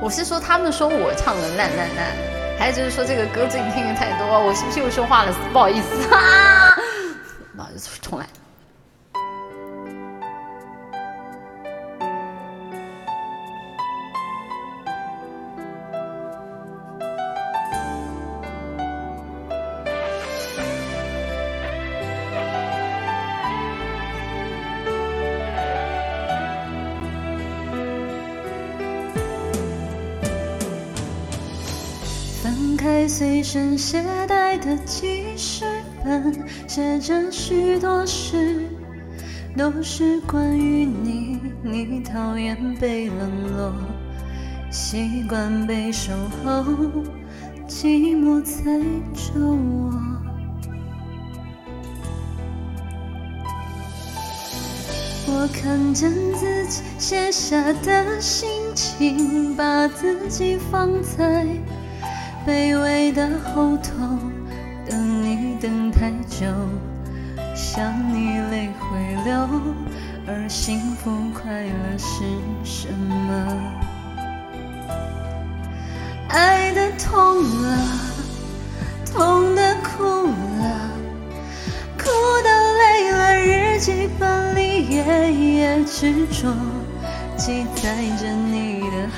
我是说他们说我唱的烂烂烂，还有就是说这个歌最近听的太多，我是不是又说话了？不好意思，不好意思，重来。随身携带的记事本，写着许多事，都是关于你。你讨厌被冷落，习惯被守候，寂寞在找我。我看见自己写下的心情，把自己放在。卑微的后头，等你等太久，想你泪会流，而幸福快乐是什么？爱的痛了，痛的哭了，哭的累了，日记本里夜夜执着，记载着你的。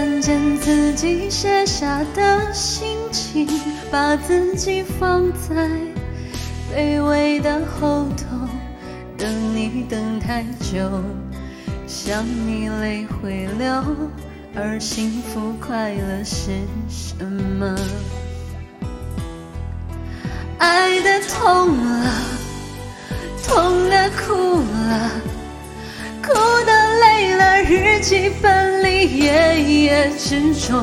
看见自己写下的心情，把自己放在卑微的后头，等你等太久，想你泪会流，而幸福快乐是什么？爱的痛了，痛的哭了，记本。夜夜执着，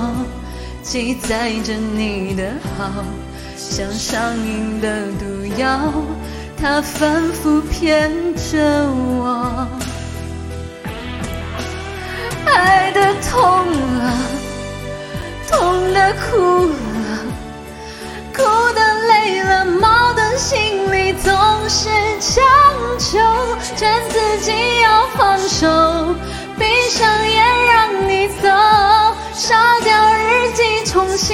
记载着你的好，像上瘾的毒药，它反复骗着我。爱的痛了，痛的哭了，